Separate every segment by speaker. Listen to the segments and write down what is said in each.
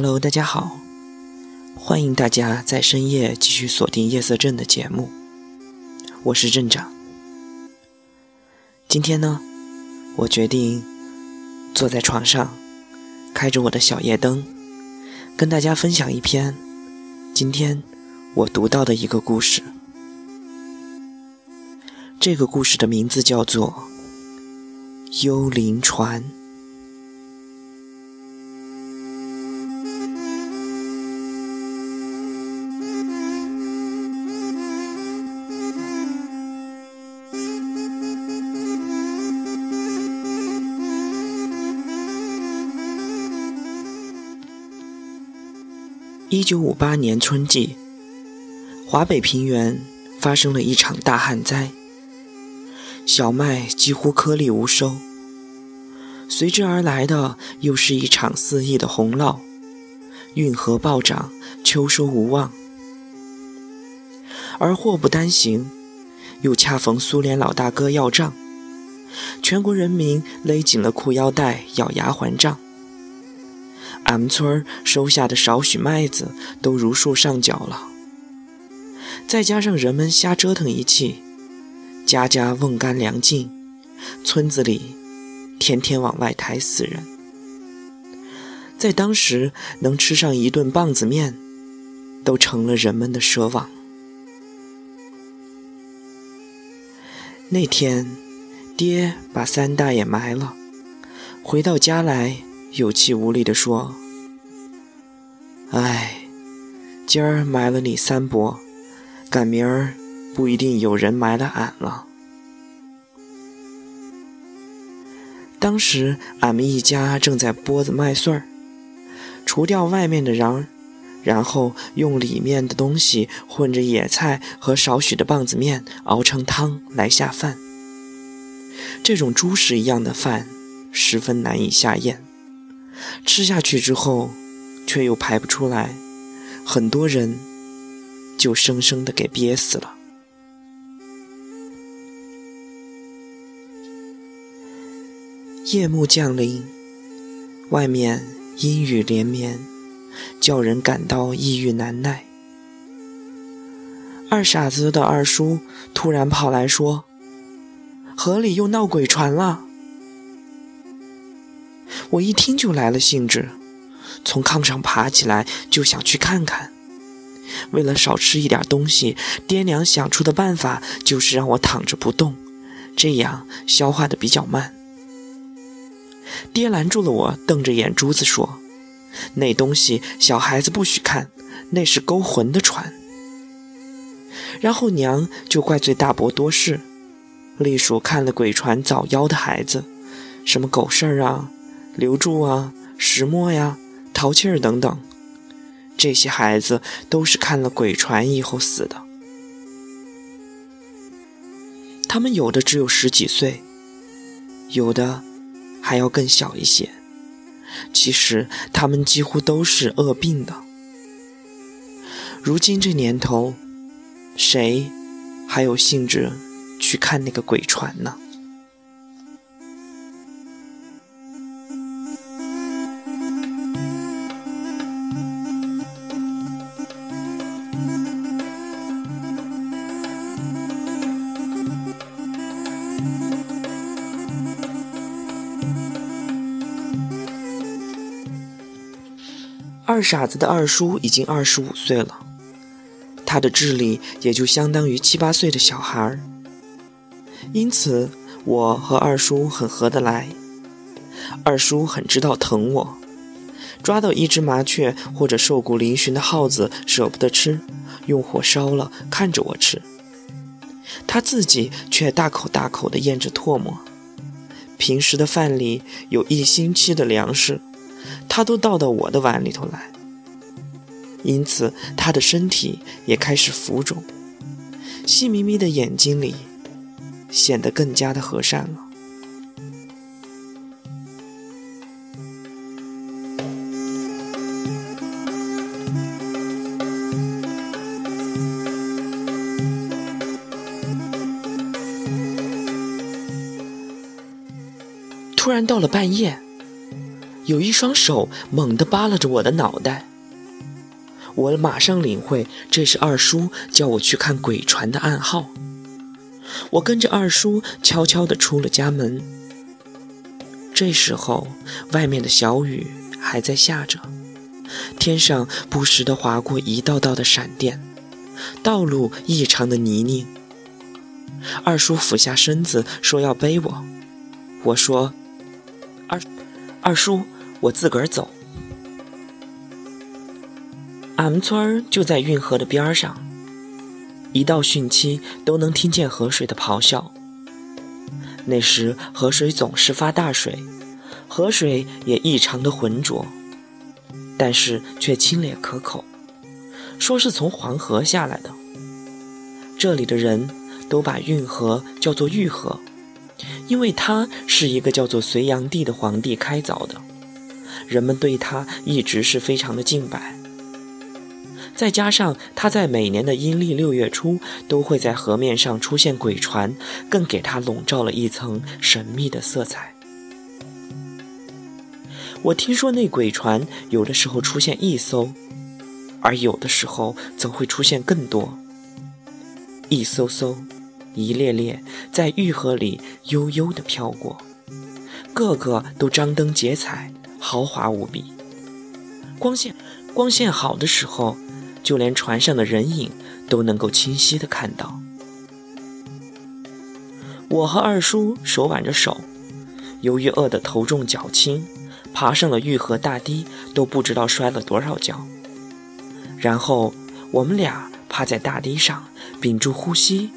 Speaker 1: Hello，大家好，欢迎大家在深夜继续锁定夜色镇的节目，我是镇长。今天呢，我决定坐在床上，开着我的小夜灯，跟大家分享一篇今天我读到的一个故事。这个故事的名字叫做《幽灵船》。一九五八年春季，华北平原发生了一场大旱灾，小麦几乎颗粒无收，随之而来的又是一场肆意的洪涝，运河暴涨，秋收无望。而祸不单行，又恰逢苏联老大哥要账，全国人民勒紧了裤腰带，咬牙还账。俺们村收下的少许麦子都如数上缴了，再加上人们瞎折腾一气，家家瓮干粮尽，村子里天天往外抬死人。在当时，能吃上一顿棒子面，都成了人们的奢望。那天，爹把三大爷埋了，回到家来。有气无力地说：“哎，今儿埋了你三伯，赶明儿不一定有人埋了俺了。”当时俺们一家正在剥子麦穗儿，除掉外面的瓤，然后用里面的东西混着野菜和少许的棒子面熬成汤来下饭。这种猪食一样的饭，十分难以下咽。吃下去之后，却又排不出来，很多人就生生的给憋死了。夜幕降临，外面阴雨连绵，叫人感到抑郁难耐。二傻子的二叔突然跑来说：“河里又闹鬼船了。”我一听就来了兴致，从炕上爬起来就想去看看。为了少吃一点东西，爹娘想出的办法就是让我躺着不动，这样消化的比较慢。爹拦住了我，瞪着眼珠子说：“那东西小孩子不许看，那是勾魂的船。”然后娘就怪罪大伯多事，隶属看了鬼船早夭的孩子，什么狗事儿啊。刘柱啊，石墨呀，淘气儿等等，这些孩子都是看了鬼船以后死的。他们有的只有十几岁，有的还要更小一些。其实他们几乎都是饿病的。如今这年头，谁还有兴致去看那个鬼船呢？二傻子的二叔已经二十五岁了，他的智力也就相当于七八岁的小孩儿，因此我和二叔很合得来。二叔很知道疼我，抓到一只麻雀或者瘦骨嶙峋的耗子舍不得吃，用火烧了看着我吃，他自己却大口大口地咽着唾沫。平时的饭里有一星期的粮食。他都倒到我的碗里头来，因此他的身体也开始浮肿，细眯眯的眼睛里显得更加的和善了。突然到了半夜。有一双手猛地扒拉着我的脑袋。我马上领会，这是二叔叫我去看鬼船的暗号。我跟着二叔悄悄地出了家门。这时候，外面的小雨还在下着，天上不时地划过一道道的闪电，道路异常的泥泞。二叔俯下身子说要背我，我说：“二二叔，我自个儿走。”俺们村儿就在运河的边上，一到汛期都能听见河水的咆哮。那时河水总是发大水，河水也异常的浑浊，但是却清冽可口，说是从黄河下来的。这里的人都把运河叫做玉河，因为它是一个叫做隋炀帝的皇帝开凿的，人们对他一直是非常的敬拜。再加上他在每年的阴历六月初都会在河面上出现鬼船，更给他笼罩了一层神秘的色彩。我听说那鬼船有的时候出现一艘，而有的时候则会出现更多，一艘艘、一列列在玉河里悠悠地飘过，个个都张灯结彩，豪华无比。光线光线好的时候。就连船上的人影都能够清晰的看到。我和二叔手挽着手，由于饿得头重脚轻，爬上了玉河大堤，都不知道摔了多少跤。然后我们俩趴在大堤上，屏住呼吸，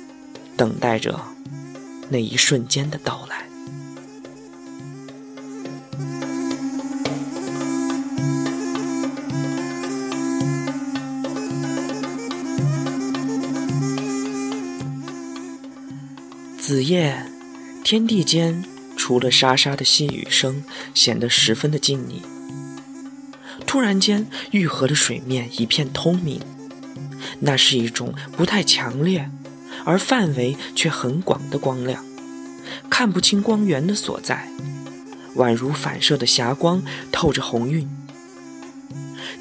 Speaker 1: 等待着那一瞬间的到来。子夜，天地间除了沙沙的细雨声，显得十分的静谧。突然间，玉河的水面一片通明，那是一种不太强烈，而范围却很广的光亮，看不清光源的所在，宛如反射的霞光，透着红晕。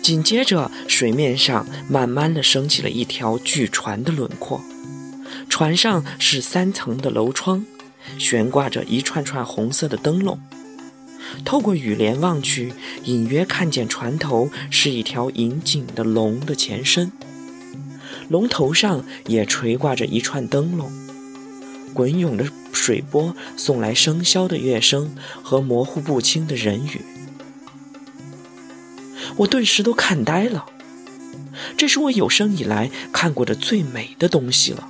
Speaker 1: 紧接着，水面上慢慢的升起了一条巨船的轮廓。船上是三层的楼窗，悬挂着一串串红色的灯笼。透过雨帘望去，隐约看见船头是一条银颈的龙的前身，龙头上也垂挂着一串灯笼。滚涌的水波送来笙箫的乐声和模糊不清的人语，我顿时都看呆了。这是我有生以来看过的最美的东西了。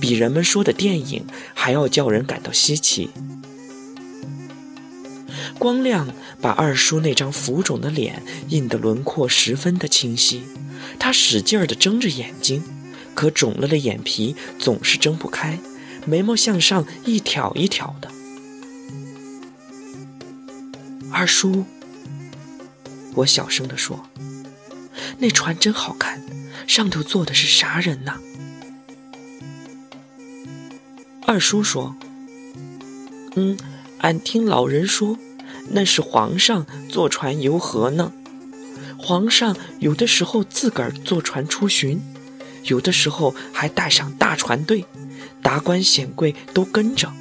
Speaker 1: 比人们说的电影还要叫人感到稀奇。光亮把二叔那张浮肿的脸印得轮廓十分的清晰，他使劲儿地睁着眼睛，可肿了的眼皮总是睁不开，眉毛向上一挑一挑的。二叔，我小声地说：“那船真好看，上头坐的是啥人呐？”二叔说：“嗯，俺听老人说，那是皇上坐船游河呢。皇上有的时候自个儿坐船出巡，有的时候还带上大船队，达官显贵都跟着，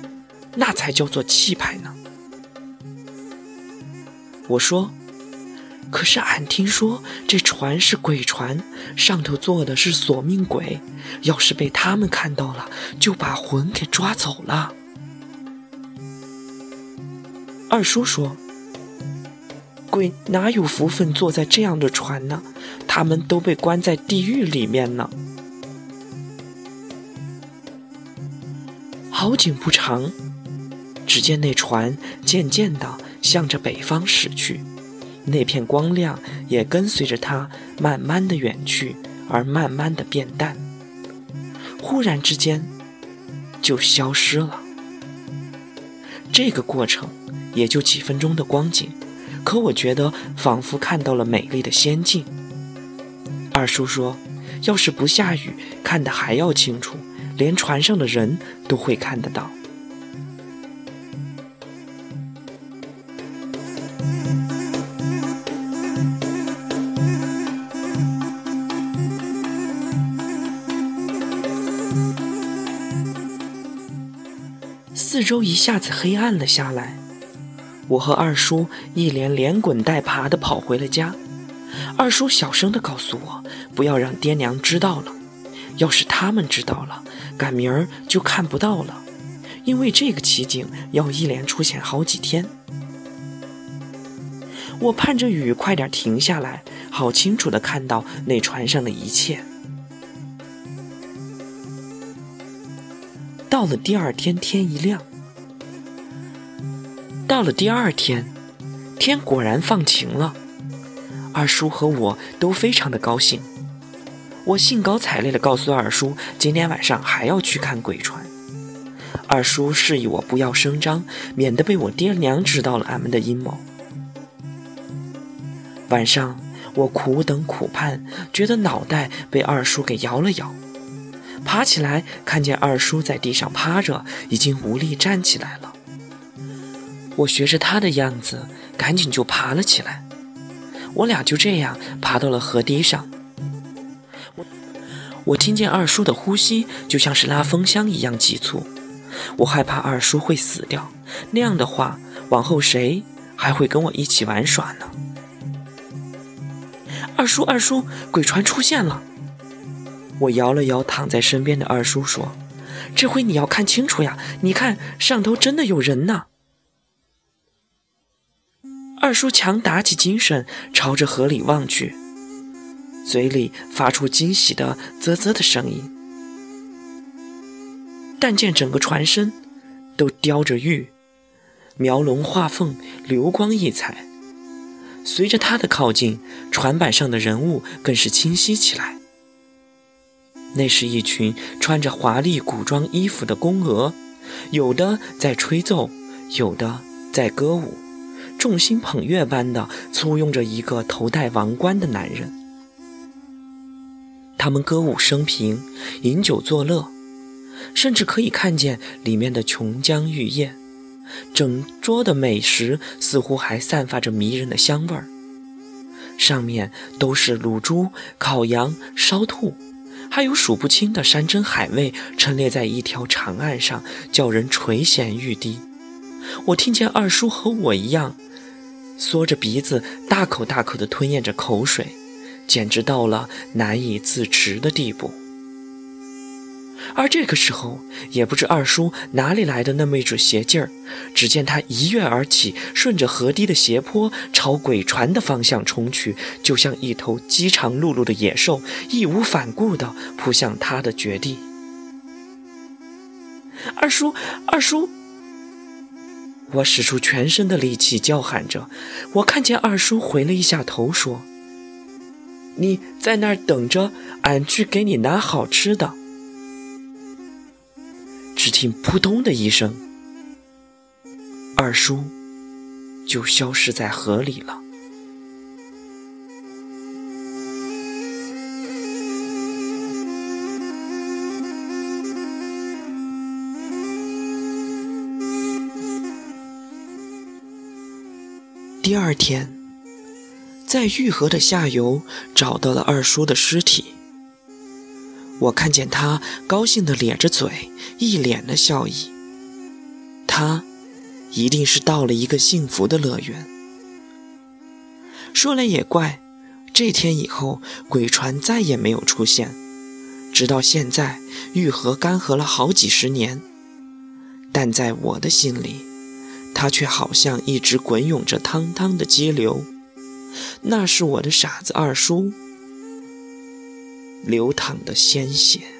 Speaker 1: 那才叫做气派呢。”我说。可是俺听说这船是鬼船，上头坐的是索命鬼，要是被他们看到了，就把魂给抓走了。二叔说：“鬼哪有福分坐在这样的船呢？他们都被关在地狱里面呢。”好景不长，只见那船渐渐的向着北方驶去。那片光亮也跟随着它慢慢的远去，而慢慢的变淡，忽然之间就消失了。这个过程也就几分钟的光景，可我觉得仿佛看到了美丽的仙境。二叔说，要是不下雨，看得还要清楚，连船上的人都会看得到。四周一下子黑暗了下来。我和二叔一连连滚带爬地跑回了家。二叔小声地告诉我，不要让爹娘知道了。要是他们知道了，赶明儿就看不到了，因为这个奇景要一连出现好几天。我盼着雨快点停下来，好清楚地看到那船上的一切。到了第二天，天一亮。到了第二天，天果然放晴了。二叔和我都非常的高兴。我兴高采烈地告诉二叔，今天晚上还要去看鬼船。二叔示意我不要声张，免得被我爹娘知道了俺们的阴谋。晚上，我苦等苦盼，觉得脑袋被二叔给摇了摇，爬起来看见二叔在地上趴着，已经无力站起来了。我学着他的样子，赶紧就爬了起来。我俩就这样爬到了河堤上。我听见二叔的呼吸就像是拉风箱一样急促，我害怕二叔会死掉，那样的话，往后谁还会跟我一起玩耍呢？二叔，二叔，鬼船出现了！我摇了摇躺在身边的二叔，说：“这回你要看清楚呀，你看上头真的有人呢。”二叔强打起精神，朝着河里望去。嘴里发出惊喜的啧啧的声音，但见整个船身都雕着玉，描龙画凤，流光溢彩。随着他的靠近，船板上的人物更是清晰起来。那是一群穿着华丽古装衣服的宫娥，有的在吹奏，有的在歌舞，众星捧月般的簇拥着一个头戴王冠的男人。他们歌舞升平，饮酒作乐，甚至可以看见里面的琼浆玉液。整桌的美食似乎还散发着迷人的香味儿，上面都是卤猪、烤羊、烧兔，还有数不清的山珍海味陈列在一条长案上，叫人垂涎欲滴。我听见二叔和我一样，缩着鼻子，大口大口地吞咽着口水。简直到了难以自持的地步。而这个时候，也不知二叔哪里来的那么一股邪劲儿，只见他一跃而起，顺着河堤的斜坡朝鬼船的方向冲去，就像一头饥肠辘辘的野兽，义无反顾地扑向他的绝地。二叔，二叔！我使出全身的力气叫喊着。我看见二叔回了一下头，说。你在那儿等着，俺去给你拿好吃的。听扑通的一声，二叔就消失在河里了。第二天。在玉河的下游找到了二叔的尸体，我看见他高兴地咧着嘴，一脸的笑意。他一定是到了一个幸福的乐园。说来也怪，这天以后鬼船再也没有出现，直到现在玉河干涸了好几十年，但在我的心里，它却好像一直滚涌着汤汤的激流。那是我的傻子二叔流淌的鲜血。